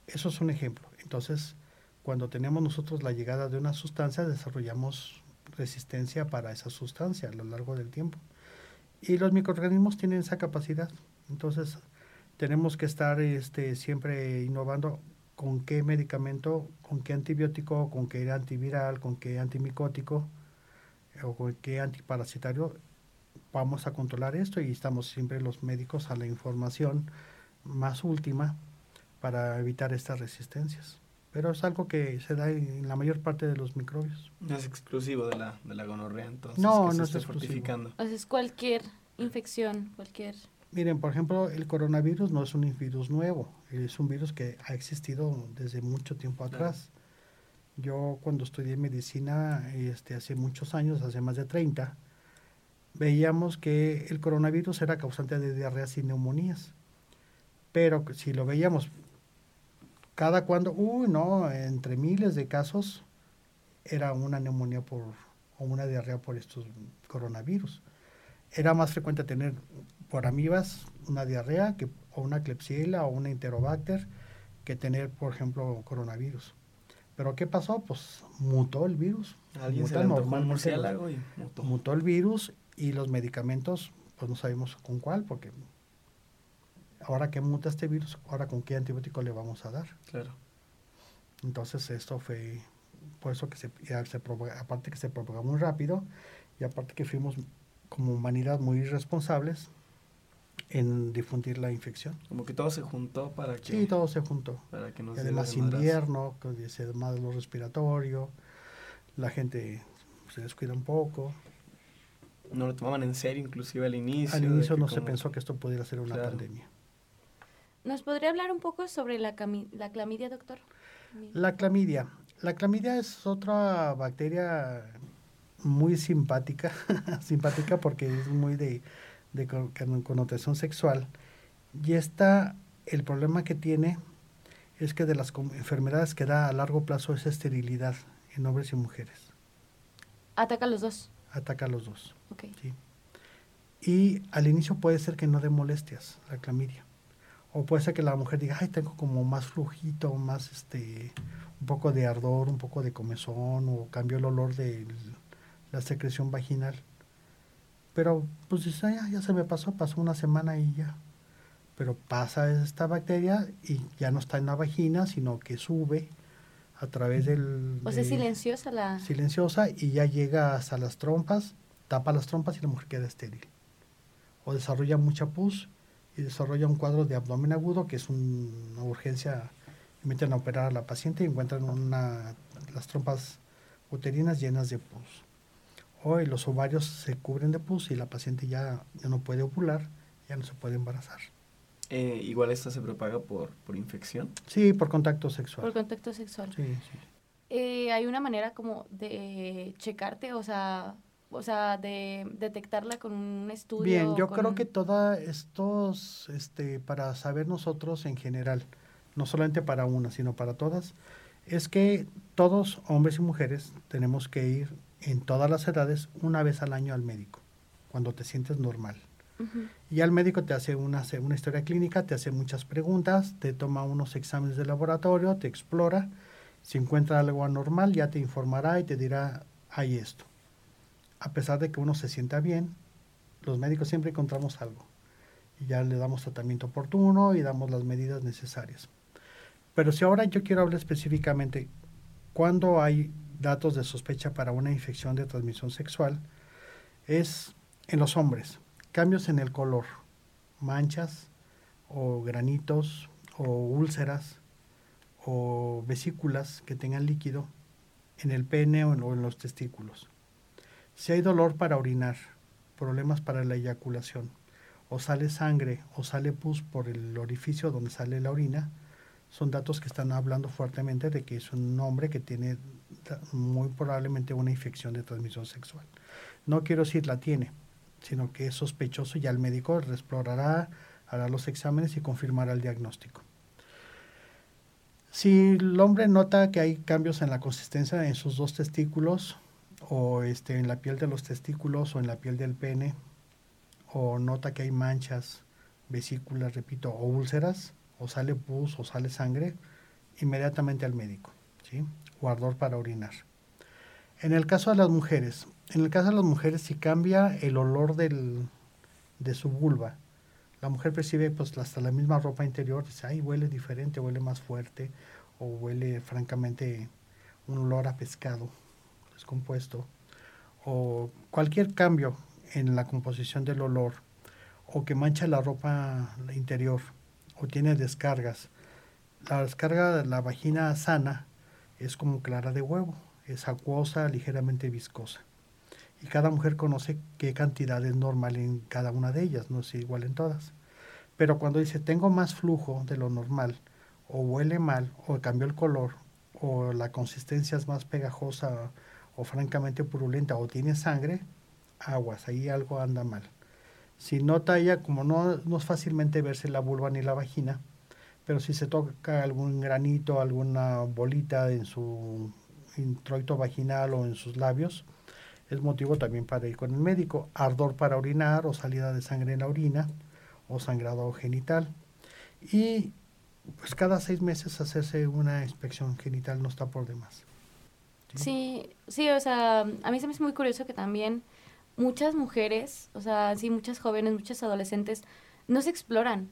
Eso es un ejemplo. Entonces, cuando tenemos nosotros la llegada de una sustancia, desarrollamos resistencia para esa sustancia a lo largo del tiempo. Y los microorganismos tienen esa capacidad Entonces, tenemos que estar este, siempre innovando con qué medicamento, con qué antibiótico, con qué antiviral, con qué antimicótico eh, o con qué antiparasitario vamos a controlar esto y estamos siempre los médicos a la información más última para evitar estas resistencias. Pero es algo que se da en la mayor parte de los microbios. No es exclusivo de la, de la gonorrea, entonces. No, que no se es esté exclusivo. fortificando. O sea, es cualquier infección, cualquier... Miren, por ejemplo, el coronavirus no es un virus nuevo, es un virus que ha existido desde mucho tiempo atrás. Yo cuando estudié medicina este, hace muchos años, hace más de 30, veíamos que el coronavirus era causante de diarreas y neumonías. Pero si lo veíamos cada cuando, uy, no, entre miles de casos era una neumonía por, o una diarrea por estos coronavirus. Era más frecuente tener por amibas una diarrea que, o una Klebsiella o una Enterobacter que tener, por ejemplo, coronavirus. Pero ¿qué pasó? Pues mutó el virus. Alguien se Muta un normalmente murciélago y mutó. Mutó el virus y los medicamentos, pues no sabemos con cuál, porque ahora que muta este virus, ahora con qué antibiótico le vamos a dar. Claro. Entonces esto fue por eso que se, se propaga- aparte que se propagó muy rápido y aparte que fuimos como humanidad muy irresponsables en difundir la infección. Como que todo se juntó para que, Sí, todo se juntó. para que diera además invierno, que se más lo respiratorio, la gente se descuida un poco. No lo tomaban en serio, inclusive al inicio. Al inicio no se como- pensó que esto pudiera ser una Claro. pandemia. ¿Nos podría hablar un poco sobre la, cami- la clamidia, doctor? La clamidia. La clamidia es otra bacteria muy simpática, simpática porque es muy de, de con- con- connotación sexual. Y esta, el problema que tiene es que de las enfermedades que da a largo plazo es esterilidad en hombres y mujeres. Ataca a los dos. Ataca a los dos. Ok. ¿sí? Y al inicio puede ser que no dé molestias la clamidia. O puede ser que la mujer diga, ay, tengo como más flujito, más este, un poco de ardor, un poco de comezón, o cambió el olor de la secreción vaginal. Pero pues dice, "Ah, ya, ya se me pasó, pasó una semana y ya. Pero pasa esta bacteria y ya no está en la vagina, sino que sube a través del... O sea, de- silenciosa la... silenciosa y ya llega hasta las trompas, tapa las trompas y la mujer queda estéril. O desarrolla mucha pus y desarrolla un cuadro de abdomen agudo que es un- una urgencia. y Meten a operar a la paciente y encuentran una, las trompas uterinas llenas de pus. O y los ovarios se cubren de pus y la paciente ya, ya no puede ovular, ya no se puede embarazar. Eh, igual esta se propaga por, por infección. Sí, por contacto sexual. Por contacto sexual. Sí, sí. Eh, ¿Hay una manera como de checarte? O sea, o sea, de detectarla con un estudio. Bien, yo con- creo que toda estos, este, para saber nosotros en general, no solamente para una, sino para todas, es que todos, hombres y mujeres, tenemos que ir en todas las edades una vez al año al médico, cuando te sientes normal. Y al médico te hace una, una historia clínica, te hace muchas preguntas, te toma unos exámenes de laboratorio, te explora. Si encuentra algo anormal, ya te informará y te dirá, hay esto. A pesar de que uno se sienta bien, los médicos siempre encontramos algo. Y ya le damos tratamiento oportuno y damos las medidas necesarias. Pero si ahora yo quiero hablar específicamente, cuando hay datos de sospecha para una infección de transmisión sexual, es en los hombres cambios en el color, manchas o granitos o úlceras o vesículas que tengan líquido en el pene o en, los testículos. Si hay dolor para orinar, problemas para la eyaculación, o sale sangre o sale pus por el orificio donde sale la orina, son datos que están hablando fuertemente de que es un hombre que tiene muy probablemente una infección de transmisión sexual. No quiero decir la tiene, sino que es sospechoso y ya el médico explorará, hará los exámenes y confirmará el diagnóstico. Si el hombre nota que hay cambios en la consistencia en sus dos testículos, o este, en la piel de los testículos, o en la piel del pene, o nota que hay manchas, vesículas, repito, o úlceras, o sale pus, o sale sangre, inmediatamente al médico, ¿sí? O para orinar. En el caso de las mujeres, en el caso de las mujeres, si cambia el olor del, de su vulva, La mujer percibe pues hasta la misma ropa interior, dice, ay, huele diferente, huele más fuerte, o huele francamente un olor a pescado descompuesto, o cualquier cambio en la composición del olor, o que mancha la ropa interior, o tiene descargas. La descarga de la vagina sana es como clara de huevo, es acuosa, ligeramente viscosa. Y cada mujer conoce qué cantidad es normal en cada una de ellas, no es igual en todas. Pero cuando dice tengo más flujo de lo normal, o huele mal, o cambió el color, o la consistencia es más pegajosa o francamente purulenta, o tiene sangre, aguas, ahí algo anda mal. Si nota ella, como no, no es fácilmente verse la vulva ni la vagina, pero si se toca algún granito, alguna bolita en su introito vaginal o en sus labios, es motivo también para ir con el médico. Ardor para orinar o salida de sangre en la orina o sangrado genital. Y pues cada seis meses hacerse una inspección genital no está por demás. Sí, sí, o sea, a mí se me hace muy curioso que también muchas mujeres, o sea, sí, muchas jóvenes, muchas adolescentes, no se exploran.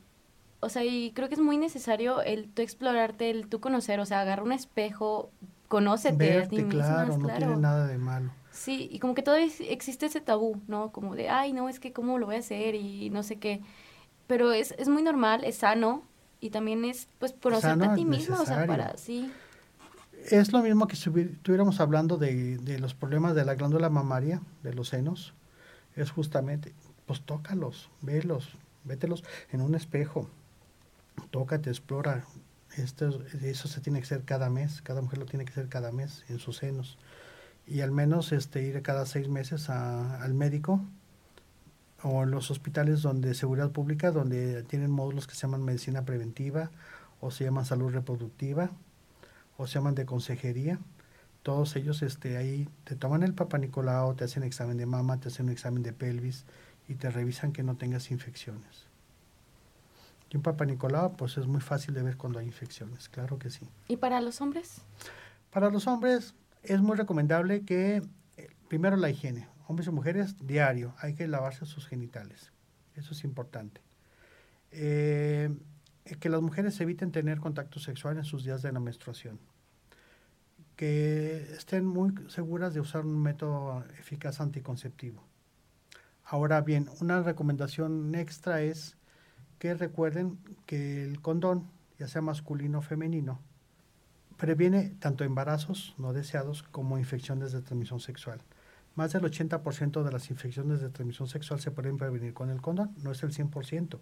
O sea, y creo que es muy necesario el tú explorarte, el tú conocer, o sea, agarra un espejo, conócete Verte, claro, no tiene nada de malo. Sí, y como que todavía existe ese tabú, ¿no? Como de, ay, no, es que cómo lo voy a hacer y no sé qué. Pero es, es muy normal, es sano y también es, pues, conocerte a ti mismo, o sea, para, sí. Es lo mismo que si estuviéramos hablando de, de los problemas de la glándula mamaria, de los senos, es justamente, pues tócalos, velos, vételos en un espejo, tócate, explora. Eso se tiene que hacer cada mes, cada mujer lo tiene que hacer cada mes en sus senos. Y al menos este, ir cada seis meses al médico o en los hospitales donde seguridad pública, donde tienen módulos que se llaman medicina preventiva o se llaman salud reproductiva o se llaman de consejería. Todos ellos este, ahí te toman el papá Nicolau, te hacen examen de mama, te hacen un examen de pelvis y te revisan que no tengas infecciones. Y un Papa Nicolau, pues es muy fácil de ver cuando hay infecciones, claro que sí. ¿Y para los hombres? Para los hombres es muy recomendable que, eh, primero la higiene, hombres y mujeres, diario, hay que lavarse sus genitales, eso es importante. Eh, que las mujeres eviten tener contacto sexual en sus días de la menstruación. Que estén muy seguras de usar un método eficaz anticonceptivo. Ahora bien, una recomendación extra es que recuerden que el condón, ya sea masculino o femenino, previene tanto embarazos no deseados como infecciones de transmisión sexual. Más del 80% de las infecciones de transmisión sexual se pueden prevenir con el condón, no es el 100%,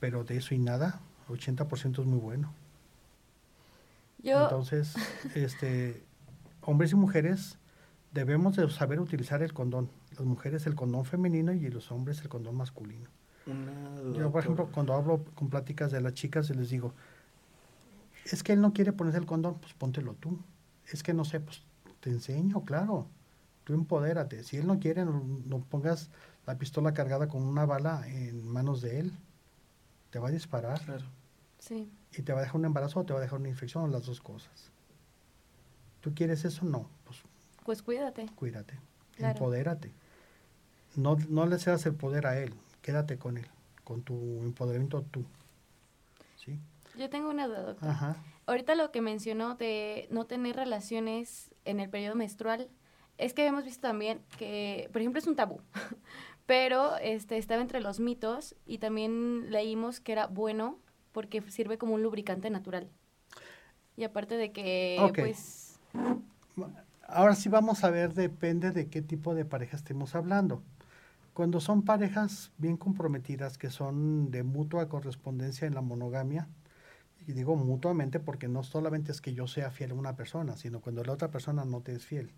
pero de eso y nada, 80% es muy bueno. Entonces, este, hombres y mujeres debemos de saber utilizar el condón. Las mujeres el condón femenino y los hombres el condón masculino. Yo, por ejemplo, cuando hablo con pláticas de las chicas, les digo, es que él no quiere ponerse el condón, pues póntelo tú. Es que no sé, pues te enseño, claro. Tú empodérate. Si él no quiere, no, pongas la pistola cargada con una bala en manos de él. Te va a disparar. Claro. Sí. Y te va a dejar un embarazo o te va a dejar una infección o las dos cosas. ¿Tú quieres eso? No. Pues, pues cuídate. Cuídate. Empodérate. No, no le seas el poder a él quédate con él, con tu empoderamiento tú. ¿Sí? Yo tengo una duda, doctor. Ajá. Ahorita lo que mencionó de no tener relaciones en el periodo menstrual, es que hemos visto también que, por ejemplo, es un tabú, pero este, estaba entre los mitos y también leímos que era bueno porque sirve como un lubricante natural. Y aparte de que, pues... Ahora sí vamos a ver, depende de qué tipo de pareja estemos hablando. Cuando son parejas bien comprometidas, que son de mutua correspondencia en la monogamia, y digo mutuamente porque no solamente es que yo sea fiel a una persona, sino cuando la otra persona no te es fiel.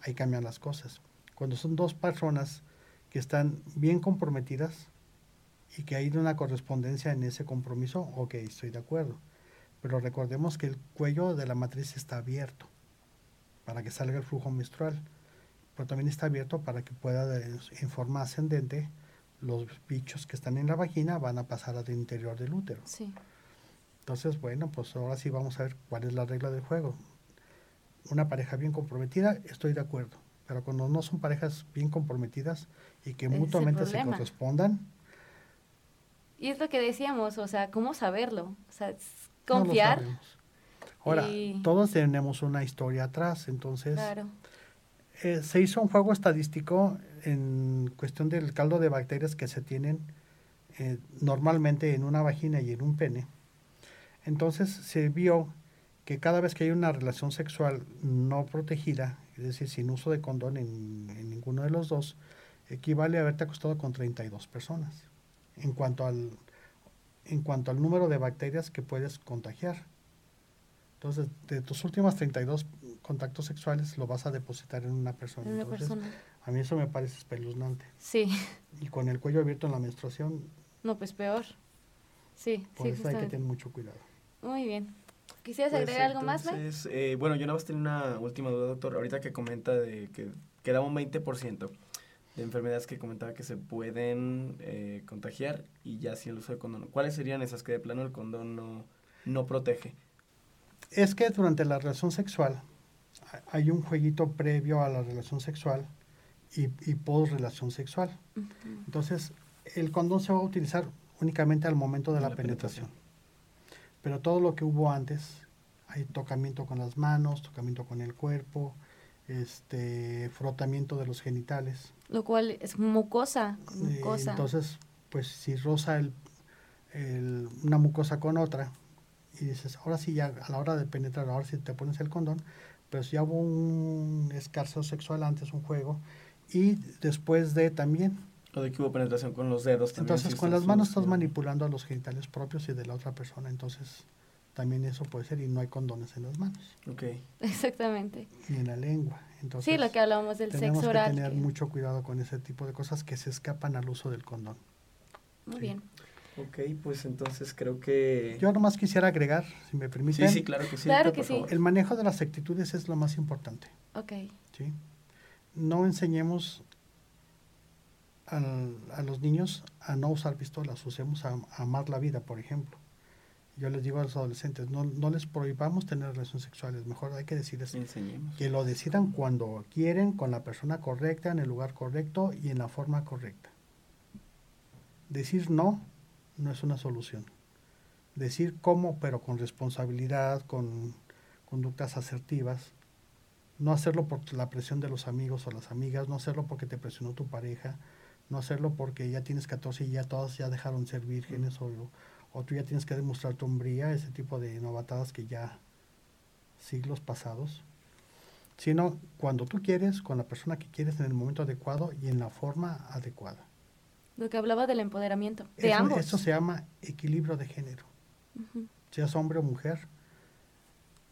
Ahí cambian las cosas. Cuando son dos personas que están bien comprometidas y que hay una correspondencia en ese compromiso, ok, estoy de acuerdo. Pero recordemos que el cuello de la matriz está abierto para que salga el flujo menstrual pero también está abierto para que pueda, en forma ascendente, los bichos que están en la vagina van a pasar al interior del útero. Sí. Entonces, bueno, pues ahora sí vamos a ver cuál es la regla del juego. Una pareja bien comprometida, estoy de acuerdo. Pero cuando no son parejas bien comprometidas y que mutuamente se correspondan, Y es lo que decíamos, o sea, ¿cómo saberlo? O sea, es No lo confiar. Ahora, y- todos tenemos una historia atrás, entonces claro. Eh, se hizo un juego estadístico en cuestión del caldo de bacterias que se tienen eh, normalmente en una vagina y en un pene. Entonces se vio que cada vez que hay una relación sexual no protegida, es decir, sin uso de condón en, ninguno de los dos, equivale a haberte acostado con 32 personas en cuanto al en cuanto al número de bacterias que puedes contagiar. Entonces, de tus últimas 32 contactos sexuales lo vas a depositar en una persona. En una Entonces, persona. a mí eso me parece espeluznante. Sí. Y con el cuello abierto en la menstruación, No, pues peor. Sí, por sí, eso hay que justamente. tener mucho cuidado. Muy bien. ¿Quisieras Pues, agregar algo más, Mike? entonces, eh, bueno, yo nada más tenía una última duda, doctor. Ahorita que comenta de que quedaba un 20% de enfermedades que comentaba que se pueden eh, contagiar y ya sin el uso de condón. ¿Cuáles serían esas que de plano el condón no, no protege? Es que durante la relación sexual ha- hay un jueguito previo a la relación sexual y, y post relación sexual. Ujú. Entonces, el condón se va a utilizar únicamente al momento de la, la penetración. penetración. Pero todo lo que hubo antes, hay tocamiento con las manos, tocamiento con el cuerpo, este frotamiento de los genitales. Lo cual es mucosa. Eh, Mucosa. entonces, pues si roza el, el- una mucosa con otra y dices, ahora sí ya a la hora de penetrar, ahora sí te pones el condón, pero si ya hubo un escarceo sexual antes, un juego, y después de también. O de que hubo penetración con los dedos también. Entonces con las manos estás manipulando a los genitales propios y de la otra persona, entonces también eso puede ser y no hay condones en las manos Ok. Exactamente. ni en la lengua. Entonces, sí, lo que hablábamos del tenemos sexo que oral. tener que- mucho cuidado con ese tipo de cosas que se escapan al uso del condón. Muy sí. bien. Ok, pues entonces creo que... Yo nomás quisiera agregar, si me permiten, Sí, sí, claro que sí. Claro que el manejo de las actitudes es lo más importante. Ok. ¿sí? No enseñemos al- a los niños a no usar pistolas, usemos a, a amar la vida, por ejemplo. Yo les digo a los adolescentes, no, no les prohibamos tener relaciones sexuales, mejor hay que decirles Enseñemos. que lo decidan cuando quieren, con la persona correcta, en el lugar correcto y en la forma correcta. Decir no no es una solución. Decir cómo, pero con responsabilidad, con conductas asertivas. No hacerlo por la presión de los amigos o las amigas, no hacerlo porque te presionó tu pareja, no hacerlo porque ya tienes 14 y ya todas ya dejaron ser vírgenes o, o tú ya tienes que demostrar tu hombría, ese tipo de novatadas que ya siglos pasados, sino cuando tú quieres, con la persona que quieres en el momento adecuado y en la forma adecuada. Lo que hablaba del empoderamiento. De Eso, ambos. eso se llama equilibrio de género. Ujú. Seas hombre o mujer,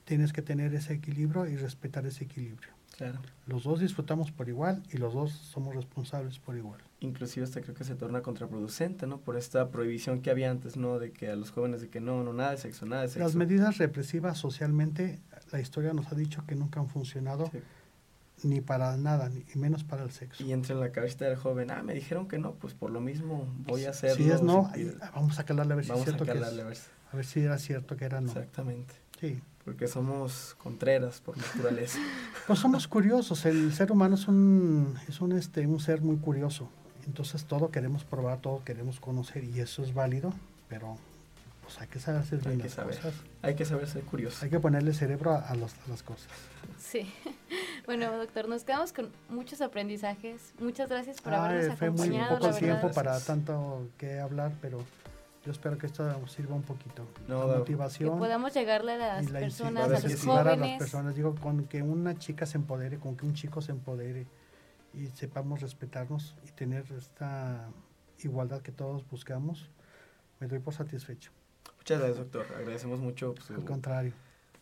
tienes que tener ese equilibrio y respetar ese equilibrio. Claro. Los dos disfrutamos por igual y los dos somos responsables por igual. Inclusive hasta creo que se torna contraproducente, ¿no? Por esta prohibición que había antes, ¿no? De que a los jóvenes de que no, no, nada de sexo, nada de sexo. Las medidas represivas socialmente, la historia nos ha dicho que nunca han funcionado Sí. Ni para nada, ni y menos para el sexo. Y entra en la cabecita del joven, ah, me dijeron que no, pues por lo mismo voy a hacerlo. Si es no, sin ahí- piedad". vamos a calarle a ver si es a cierto que es- calarle a ver. si- a ver si era cierto que era no. Exactamente. Sí. Porque somos contreras por naturaleza. Pues somos curiosos, el ser humano es un, es un, este, un ser muy curioso. Entonces todo queremos probar, todo queremos conocer y eso es válido, pero pues hay que saber hacer Hay bien que las saber. cosas. Hay que saber ser curioso. Hay que ponerle cerebro a, a los- a las cosas. Sí. Bueno, doctor, nos quedamos con muchos aprendizajes. Muchas gracias por Ay, habernos fue muy acompañado, poco la tiempo verdad. para tanto que hablar, pero yo espero que esto sirva un poquito. No, la no. Que motivación podamos llegarle a las y la personas, a los incentivar a las jóvenes. personas. Digo, con que una chica se empodere, con que un chico se empodere y sepamos respetarnos y tener esta igualdad que todos buscamos, me doy por satisfecho. Muchas gracias, doctor. Agradecemos mucho su, Al contrario.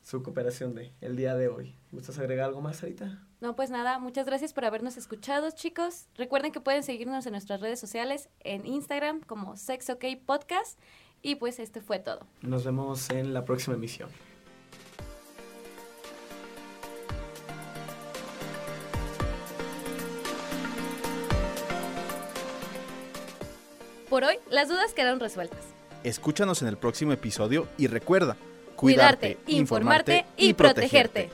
Su cooperación de el día de hoy. ¿Gustas agregar algo más, Sarita? No, pues nada, muchas gracias por habernos escuchado, chicos. Recuerden que pueden seguirnos en nuestras redes sociales, en Instagram como Sex OK Podcast. Y pues este fue todo. Nos vemos en la próxima emisión. Por hoy, las dudas quedaron resueltas. Escúchanos en el próximo episodio y recuerda, Cuidarte, informarte y protegerte.